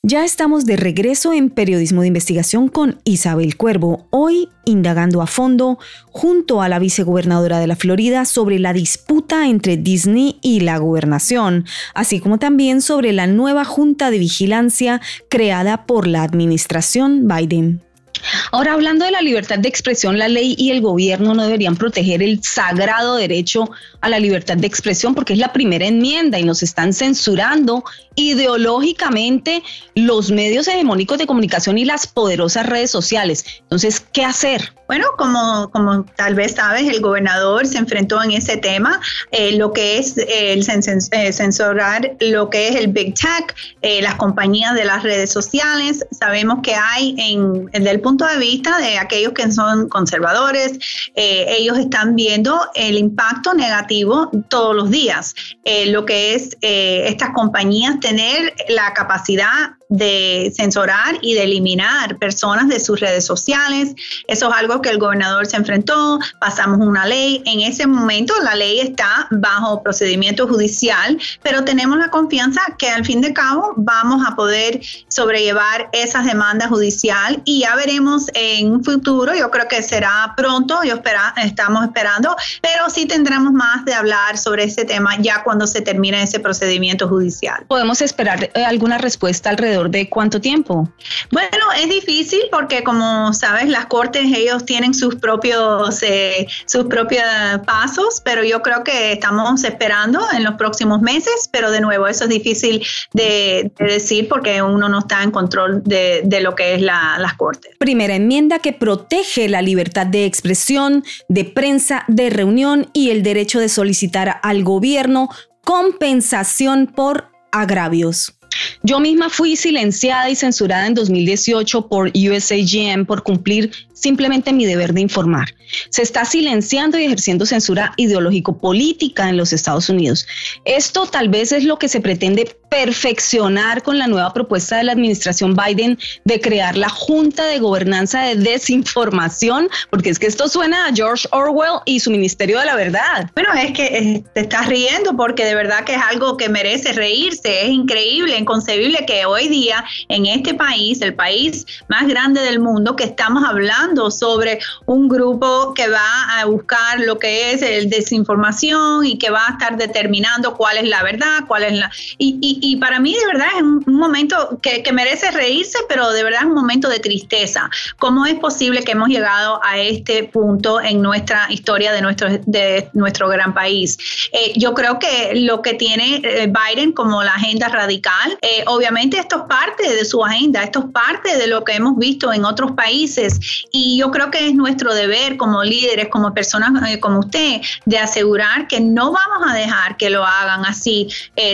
ya estamos de regreso en Periodismo de Investigación con Isabel Cuervo, hoy indagando a fondo junto a la vicegobernadora de la Florida sobre la disputa entre Disney y la gobernación, así como también sobre la nueva junta de vigilancia creada por la administración Biden. Ahora, hablando de la libertad de expresión, la ley y el gobierno no deberían proteger el sagrado derecho a la libertad de expresión porque es la primera enmienda y nos están censurando ideológicamente los medios hegemónicos de comunicación y las poderosas redes sociales. Entonces, ¿qué hacer? Bueno, como, como tal vez sabes, el gobernador se enfrentó en ese tema, eh, lo que es el eh, censurar lo que es el Big Tech, eh, las compañías de las redes sociales. Sabemos que hay, en, desde el punto de vista de aquellos que son conservadores, ellos están viendo el impacto negativo todos los días. lo que es estas compañías tener la capacidad de censurar y de eliminar personas de sus redes sociales. Eso es algo que el gobernador se enfrentó, pasamos una ley. En ese momento la ley está bajo procedimiento judicial, pero tenemos la confianza que al fin de cabo vamos a poder sobrellevar esas demandas judicial y ya veremos en un futuro, yo creo que será pronto, yo espera, estamos esperando, pero sí tendremos más de hablar sobre ese tema ya cuando se termine ese procedimiento judicial. ¿Podemos esperar eh, alguna respuesta alrededor de cuánto tiempo? Bueno, es difícil porque como sabes, las cortes ellos tienen sus propios, eh, sus propios pasos, pero yo creo que estamos esperando en los próximos meses, pero de nuevo, eso es difícil de, decir porque uno no está en control de, lo que es las cortes. Primera enmienda que protege la libertad de expresión, de prensa, de reunión y el derecho de solicitar al gobierno compensación por agravios. Yo misma fui silenciada y censurada en 2018 por USAGM por cumplir simplemente mi deber de informar. Se está silenciando y ejerciendo censura ideológico-política en los Estados Unidos. Esto tal vez es lo que se pretende perfeccionar con la nueva propuesta de la administración Biden de crear la Junta de Gobernanza de Desinformación, porque es que esto suena a George Orwell y su Ministerio de la Verdad. Bueno, es que eh, te estás riendo porque de verdad que es algo que merece reírse. Es increíble, inconcebible que hoy día en este país, el país más grande del mundo, que estamos hablando sobre un grupo que va a buscar lo que es el desinformación y que va a estar determinando cuál es la verdad, cuál es la... y y, para mí de verdad es un, momento que, merece reírse, pero de verdad es un momento de tristeza. ¿Cómo es posible que hemos llegado a este punto en nuestra historia de nuestro, de nuestro gran país? Eh, yo creo que lo que tiene eh, Biden como la agenda radical, eh, obviamente esto es parte de su agenda, esto es parte de lo que hemos visto en otros países y yo creo que es nuestro deber como líderes, como personas como usted, de asegurar que no vamos a dejar que lo hagan así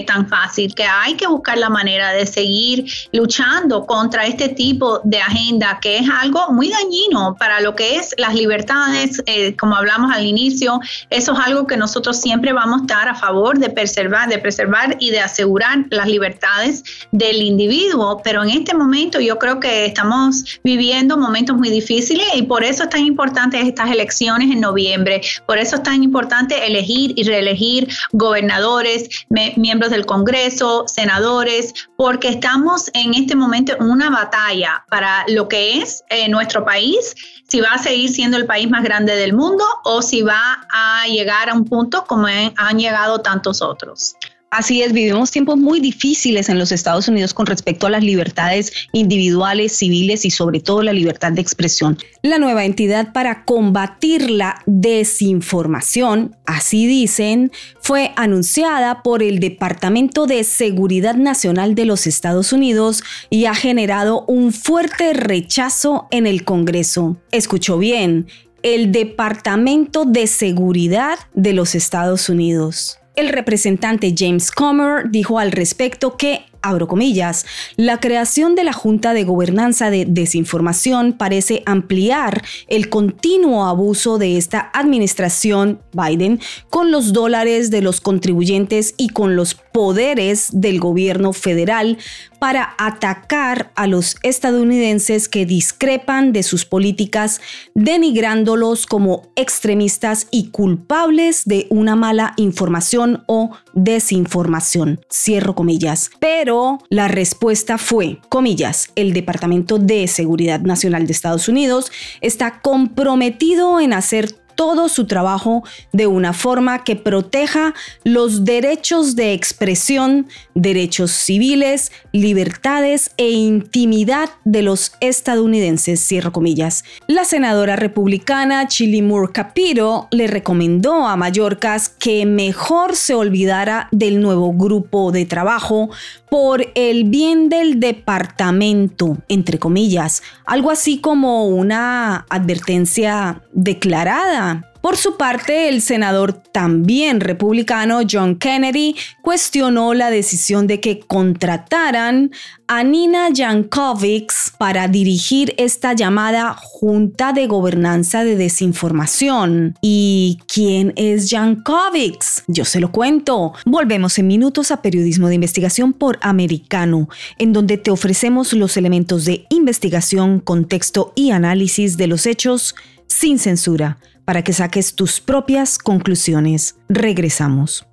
tan fácil, que hay que buscar la manera de seguir luchando contra este tipo de agenda que es algo muy dañino para lo que es las libertades, eh, como hablamos al inicio, eso es algo que nosotros siempre vamos a estar a favor de preservar, de preservar y de asegurar las libertades del individuo, pero en este momento yo creo que estamos viviendo momentos muy difíciles y por eso es tan importante estas elecciones en noviembre, por eso es tan importante elegir y reelegir gobernadores, miembros del Congreso, senadores, porque estamos en este momento en una batalla para lo que es eh, nuestro país, si va a seguir siendo el país más grande del mundo o si va a llegar a un punto como han llegado tantos otros. Así es, vivimos tiempos muy difíciles en los Estados Unidos con respecto a las libertades individuales, civiles y sobre todo la libertad de expresión. La nueva entidad para combatir la desinformación, así dicen, fue anunciada por el Departamento de Seguridad Nacional de los Estados Unidos y ha generado un fuerte rechazo en el Congreso. Escuchó bien, el Departamento de Seguridad de los Estados Unidos. El representante James Comer dijo al respecto que abro comillas, la creación de la Junta de Gobernanza de Desinformación parece ampliar el continuo abuso de esta administración Biden con los dólares de los contribuyentes y con los poderes del gobierno federal para atacar a los estadounidenses que discrepan de sus políticas, denigrándolos como extremistas y culpables de una mala información o desinformación. Cierro comillas. Pero la respuesta fue, comillas, el Departamento de Seguridad Nacional de Estados Unidos está comprometido en hacer todo su trabajo de una forma que proteja los derechos de expresión, derechos civiles, libertades e intimidad de los estadounidenses, cierro comillas. La senadora republicana Chili Moore Capiro le recomendó a Mallorcas que mejor se olvidara del nuevo grupo de trabajo por el bien del departamento, entre comillas, algo así como una advertencia declarada por su parte, el senador también republicano John Kennedy cuestionó la decisión de que contrataran a Nina Jankovics para dirigir esta llamada Junta de Gobernanza de Desinformación. ¿Y quién es Jankovics? Yo se lo cuento. Volvemos en minutos a Periodismo de Investigación por Americano, en donde te ofrecemos los elementos de investigación, contexto y análisis de los hechos sin censura para que saques tus propias conclusiones. Regresamos.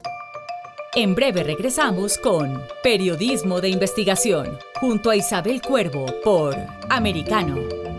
En breve regresamos con Periodismo de Investigación, junto a Isabel Cuervo por Americano.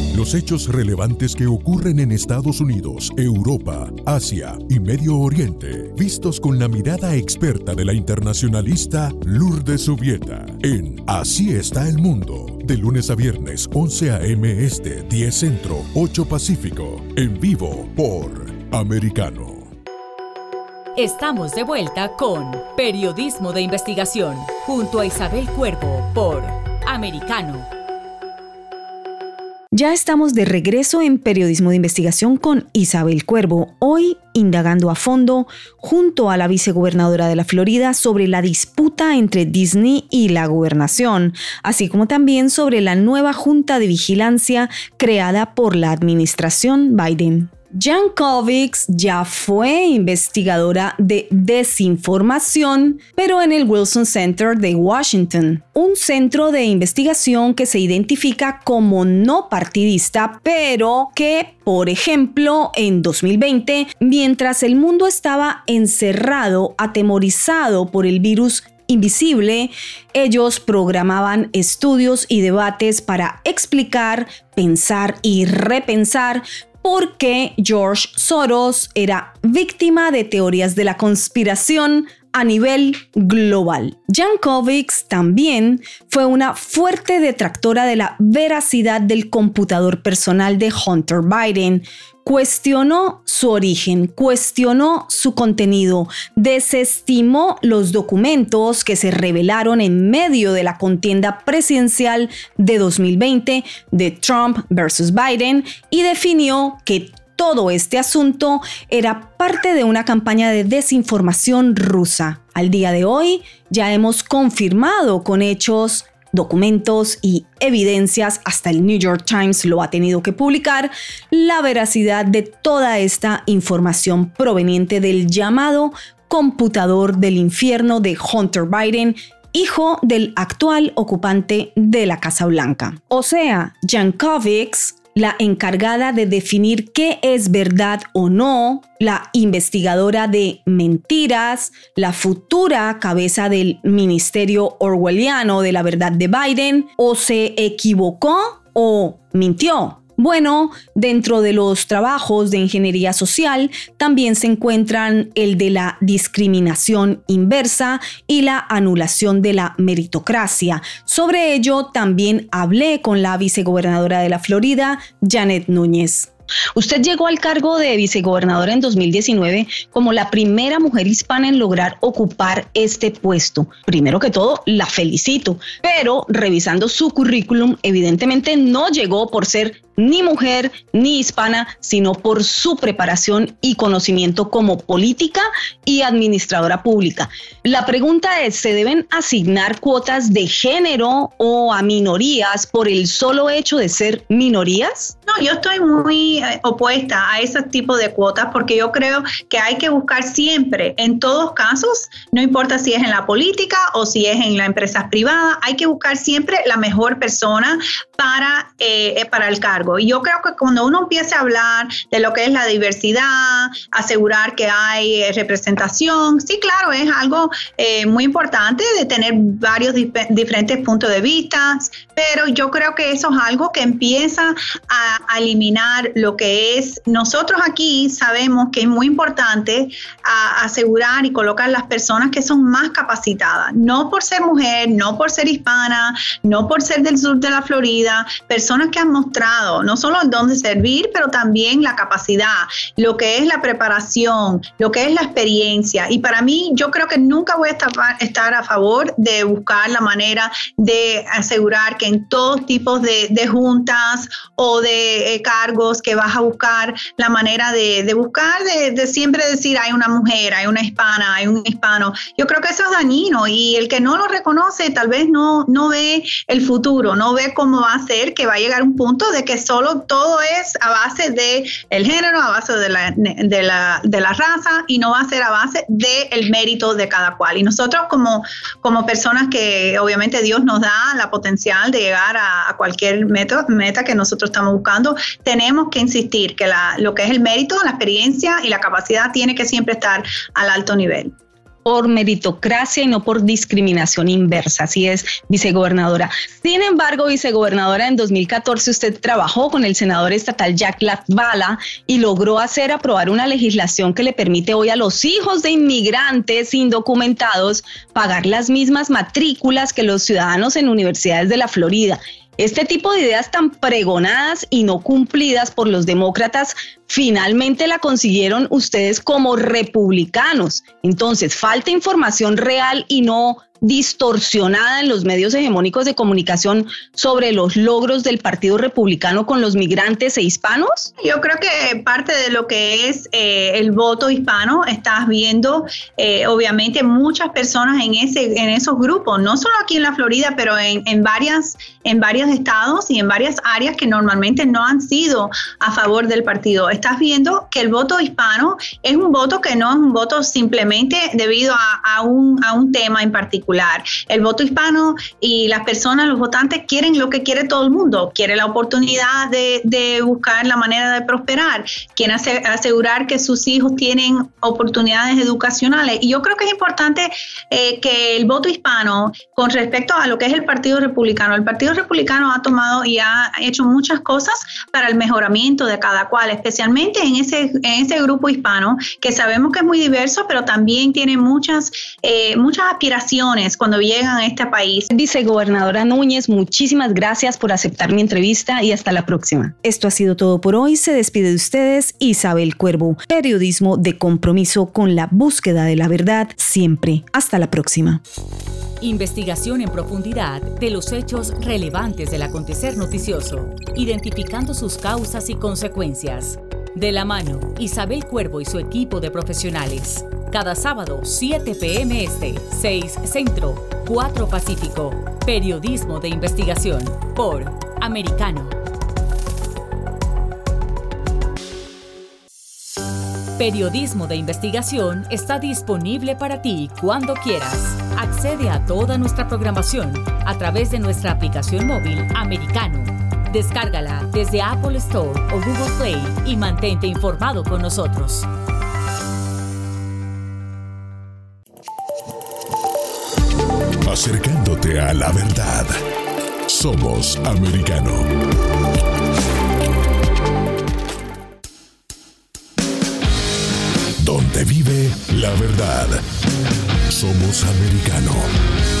Los hechos relevantes que ocurren en Estados Unidos, Europa, Asia y Medio Oriente, vistos con la mirada experta de la internacionalista Lourdes Subieta, en Así está el mundo, de lunes a viernes 11 a.m. Este, 10 Centro, 8 Pacífico, en vivo por Americano. Estamos de vuelta con Periodismo de Investigación, junto a Isabel Cuervo por Americano ya estamos de regreso en Periodismo de Investigación con Isabel Cuervo, hoy indagando a fondo junto a la vicegobernadora de la Florida sobre la disputa entre Disney y la gobernación, así como también sobre la nueva junta de vigilancia creada por la administración Biden. Jan Kovics ya fue investigadora de desinformación, pero en el Wilson Center de Washington, un centro de investigación que se identifica como no partidista, pero que, por ejemplo, en 2020, mientras el mundo estaba encerrado, atemorizado por el virus invisible, ellos programaban estudios y debates para explicar, pensar y repensar porque George Soros era víctima de teorías de la conspiración a nivel global. Jankovics también fue una fuerte detractora de la veracidad del computador personal de Hunter Biden, cuestionó su origen, cuestionó su contenido, desestimó los documentos que se revelaron en medio de la contienda presidencial de 2020 de Trump versus Biden y definió que todo este asunto era parte de una campaña de desinformación rusa. Al día de hoy ya hemos confirmado con hechos documentos y evidencias, hasta el New York Times lo ha tenido que publicar, la veracidad de toda esta información proveniente del llamado computador del infierno de Hunter Biden hijo del actual ocupante de la Casa Blanca. O sea, Jankovics la encargada de definir qué es verdad o no, la investigadora de mentiras, la futura cabeza del Ministerio Orwelliano de la Verdad de Biden, o se equivocó o mintió. Bueno, dentro de los trabajos de ingeniería social también se encuentran el de la discriminación inversa y la anulación de la meritocracia. Sobre ello también hablé con la vicegobernadora de la Florida, Janet Núñez. Usted llegó al cargo de vicegobernadora en 2019 como la primera mujer hispana en lograr ocupar este puesto. Primero que todo, la felicito, pero revisando su currículum, evidentemente no llegó por ser ni mujer ni hispana, sino por su preparación y conocimiento como política y administradora pública. La pregunta es, ¿se deben asignar cuotas de género o a minorías por el solo hecho de ser minorías? No, yo estoy muy eh, opuesta a ese tipo de cuotas porque yo creo que hay que buscar siempre, en todos casos, no importa si es en la política o si es en la empresa privada, hay que buscar siempre la mejor persona para, eh, eh, para el cargo. Y yo creo que cuando uno empieza a hablar de lo que es la diversidad, asegurar que hay representación, sí, claro, es algo muy importante de tener varios diferentes puntos de vista, pero yo creo que eso es algo que empieza a eliminar lo que es, nosotros aquí sabemos que es muy importante asegurar y colocar las personas que son más capacitadas, no por ser mujer, no por ser hispana, no por ser del sur de la Florida, personas que han mostrado no solo el don de servir, pero también la capacidad, lo que es la preparación, lo que es la experiencia. Y para mí, yo creo que nunca voy a estar, a favor de buscar la manera de asegurar que en todos tipos de, de juntas o de eh, cargos que vas a buscar la manera de, buscar, de, siempre decir hay una mujer, hay una hispana, hay un hispano. Yo creo que eso es dañino y el que no lo reconoce tal vez no, no ve el futuro, no ve cómo va a ser, que va a llegar un punto de que solo todo es a base de el género, a base de la, de la, de la raza y no va a ser a base del el mérito de cada cual. Y nosotros como, como personas que obviamente Dios nos da la potencial de llegar a, cualquier meta, meta que nosotros estamos buscando, tenemos que insistir que lo que es el mérito, la experiencia y la capacidad tiene que siempre estar al alto nivel por meritocracia y no por discriminación inversa. Así es, vicegobernadora. Sin embargo, vicegobernadora, en 2014 usted trabajó con el senador estatal Jack Latvala y logró hacer aprobar una legislación que le permite hoy a los hijos de inmigrantes indocumentados pagar las mismas matrículas que los ciudadanos en universidades de la Florida. Este tipo de ideas tan pregonadas y no cumplidas por los demócratas finalmente la consiguieron ustedes como republicanos. Entonces, falta información real y no distorsionada en los medios hegemónicos de comunicación sobre los logros del Partido Republicano con los migrantes e hispanos? Yo creo que parte de lo que es eh, el voto hispano, estás viendo eh, obviamente muchas personas en, ese, en esos grupos, no solo aquí en la Florida, pero en, en, varias, en varios estados y en varias áreas que normalmente no han sido a favor del partido. Estás viendo que el voto hispano es un voto que no es un voto simplemente debido a, a, un, a un tema en particular. El voto hispano y las personas, los votantes, quieren lo que quiere todo el mundo, quiere la oportunidad de, de buscar la manera de prosperar, quieren asegurar que sus hijos tienen oportunidades educacionales. Y yo creo que es importante eh, que el voto hispano, con respecto a lo que es el Partido Republicano, el Partido Republicano ha tomado y ha hecho muchas cosas para el mejoramiento de cada cual, especialmente en ese, en ese grupo hispano, que sabemos que es muy diverso, pero también tiene muchas, eh, muchas aspiraciones cuando llegan a este país. Vicegobernadora Núñez, muchísimas gracias por aceptar mi entrevista y hasta la próxima. Esto ha sido todo por hoy. Se despide de ustedes Isabel Cuervo, periodismo de compromiso con la búsqueda de la verdad siempre. Hasta la próxima. Investigación en profundidad de los hechos relevantes del acontecer noticioso, identificando sus causas y consecuencias. De la mano, Isabel Cuervo y su equipo de profesionales. Cada sábado, 7 p.m. Este, 6 Centro, 4 Pacífico. Periodismo de investigación por Americano. Periodismo de investigación está disponible para ti cuando quieras. Accede a toda nuestra programación a través de nuestra aplicación móvil americano. Descárgala desde Apple Store o Google Play y mantente informado con nosotros. Acercándote a la verdad. Somos americano. donde vive la verdad. Somos americano.